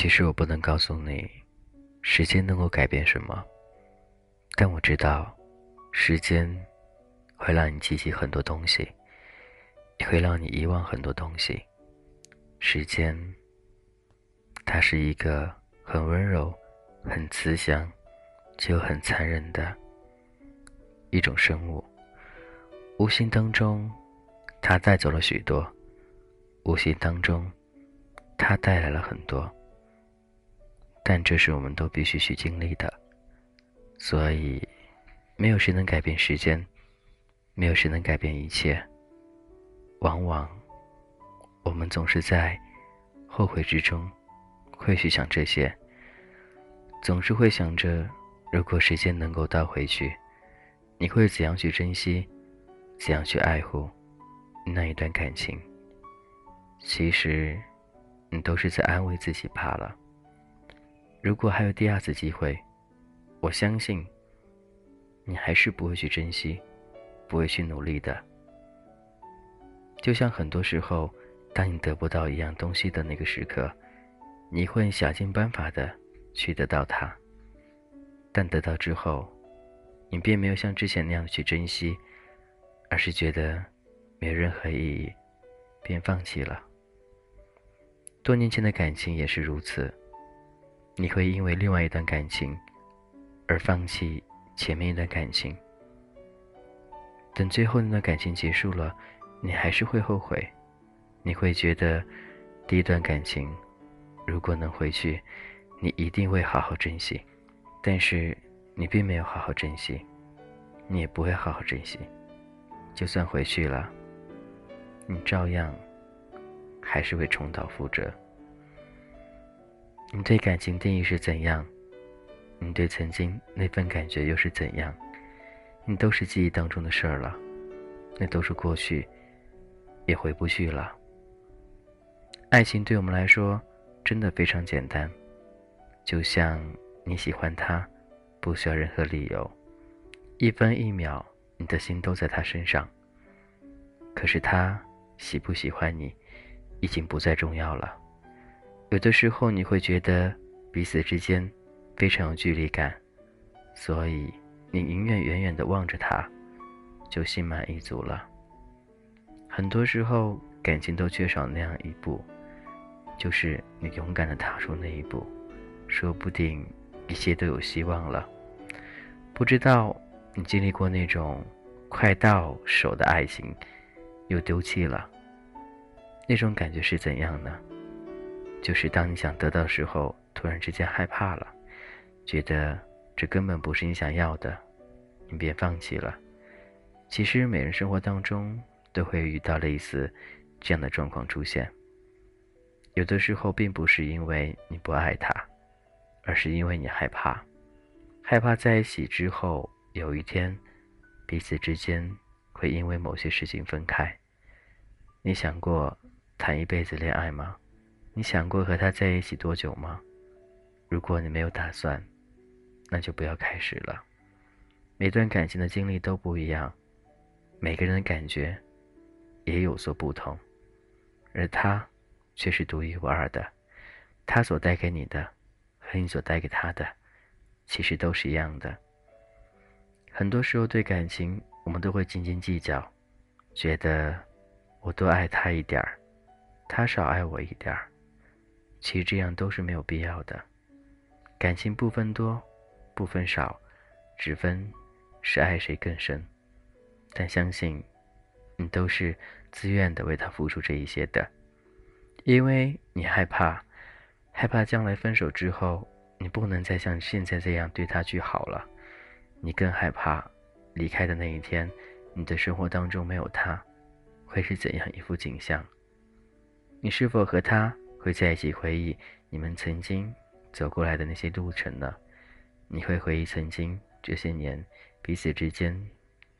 其实我不能告诉你，时间能够改变什么，但我知道，时间会让你记起很多东西，也会让你遗忘很多东西。时间，它是一个很温柔、很慈祥，却又很残忍的一种生物。无形当中，它带走了许多；无形当中，它带来了很多。但这是我们都必须去经历的，所以，没有谁能改变时间，没有谁能改变一切。往往，我们总是在后悔之中，会去想这些，总是会想着，如果时间能够倒回去，你会怎样去珍惜，怎样去爱护那一段感情？其实，你都是在安慰自己罢了。如果还有第二次机会，我相信你还是不会去珍惜，不会去努力的。就像很多时候，当你得不到一样东西的那个时刻，你会想尽办法的去得到它，但得到之后，你并没有像之前那样去珍惜，而是觉得没有任何意义，便放弃了。多年前的感情也是如此。你会因为另外一段感情而放弃前面一段感情，等最后那段感情结束了，你还是会后悔。你会觉得第一段感情如果能回去，你一定会好好珍惜，但是你并没有好好珍惜，你也不会好好珍惜。就算回去了，你照样还是会重蹈覆辙。你对感情定义是怎样？你对曾经那份感觉又是怎样？你都是记忆当中的事儿了，那都是过去，也回不去了。爱情对我们来说真的非常简单，就像你喜欢他，不需要任何理由，一分一秒你的心都在他身上。可是他喜不喜欢你，已经不再重要了。有的时候你会觉得彼此之间非常有距离感，所以你宁愿远远的望着他，就心满意足了。很多时候感情都缺少那样一步，就是你勇敢的踏出那一步，说不定一切都有希望了。不知道你经历过那种快到手的爱情，又丢弃了，那种感觉是怎样呢？就是当你想得到的时候，突然之间害怕了，觉得这根本不是你想要的，你便放弃了。其实每人生活当中都会遇到类似这样的状况出现。有的时候并不是因为你不爱他，而是因为你害怕，害怕在一起之后有一天彼此之间会因为某些事情分开。你想过谈一辈子恋爱吗？你想过和他在一起多久吗？如果你没有打算，那就不要开始了。每段感情的经历都不一样，每个人的感觉也有所不同，而他却是独一无二的。他所带给你的和你所带给他的，其实都是一样的。很多时候对感情，我们都会斤斤计较，觉得我多爱他一点儿，他少爱我一点儿。其实这样都是没有必要的。感情不分多，不分少，只分是爱谁更深。但相信，你都是自愿的为他付出这一些的，因为你害怕，害怕将来分手之后，你不能再像现在这样对他去好了。你更害怕离开的那一天，你的生活当中没有他，会是怎样一幅景象？你是否和他？会在一起回忆你们曾经走过来的那些路程呢？你会回忆曾经这些年彼此之间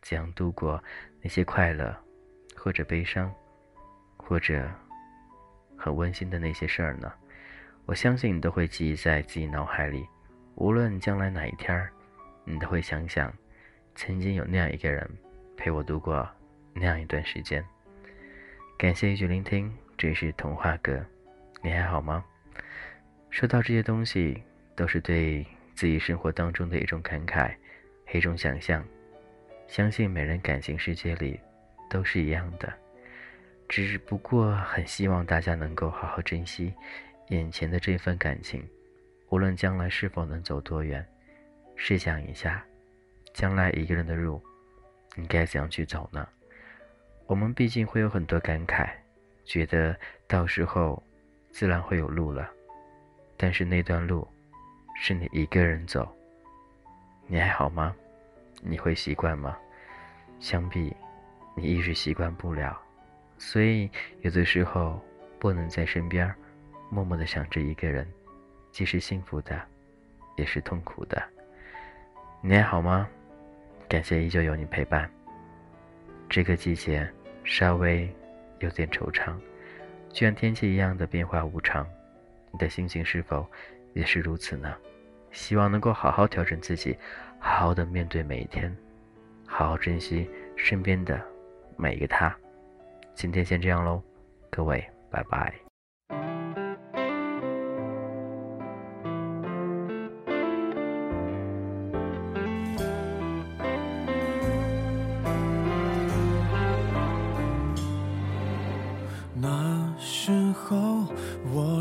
怎样度过那些快乐，或者悲伤，或者很温馨的那些事儿呢？我相信你都会记忆在自己脑海里。无论将来哪一天儿，你都会想想，曾经有那样一个人陪我度过那样一段时间。感谢一句聆听，这是童话哥。你还好吗？说到这些东西，都是对自己生活当中的一种感慨，一种想象。相信每人感情世界里都是一样的，只不过很希望大家能够好好珍惜眼前的这份感情，无论将来是否能走多远，试想一下，将来一个人的路，你该怎样去走呢？我们毕竟会有很多感慨，觉得到时候自然会有路了。但是那段路，是你一个人走，你还好吗？你会习惯吗？想必你一直习惯不了，所以有的时候不能在身边默默的想着一个人，既是幸福的，也是痛苦的。你还好吗？感谢依旧有你陪伴。这个季节稍微有点惆怅，就像天气一样的变化无常。你的心情是否也是如此呢？希望能够好好调整自己，好好的面对每一天，好好珍惜身边的每一个他。今天先这样喽，各位，拜拜。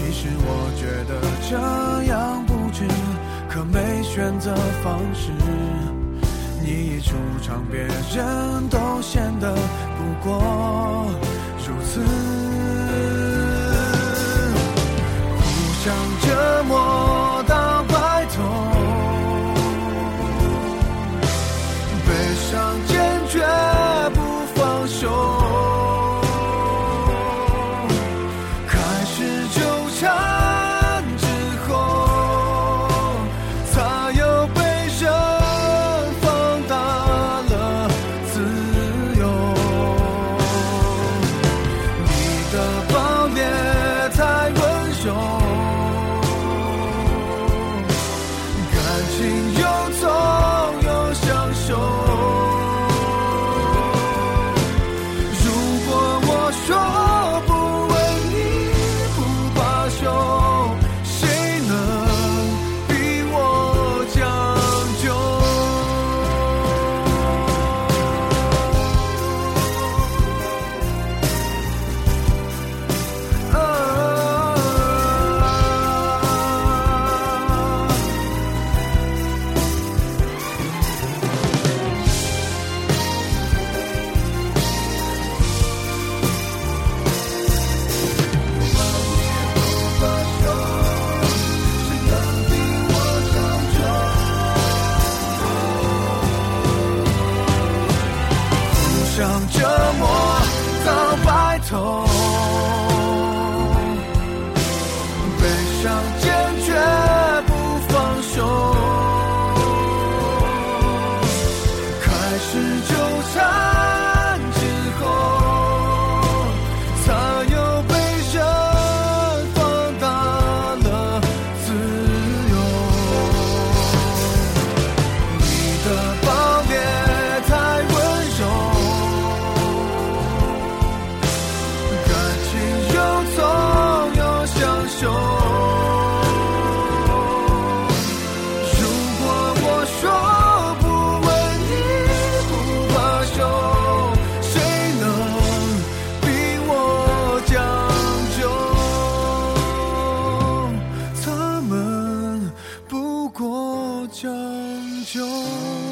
其实我觉得这样不值可没选择方式你一出场别人都显得不过如此。互相折磨。就。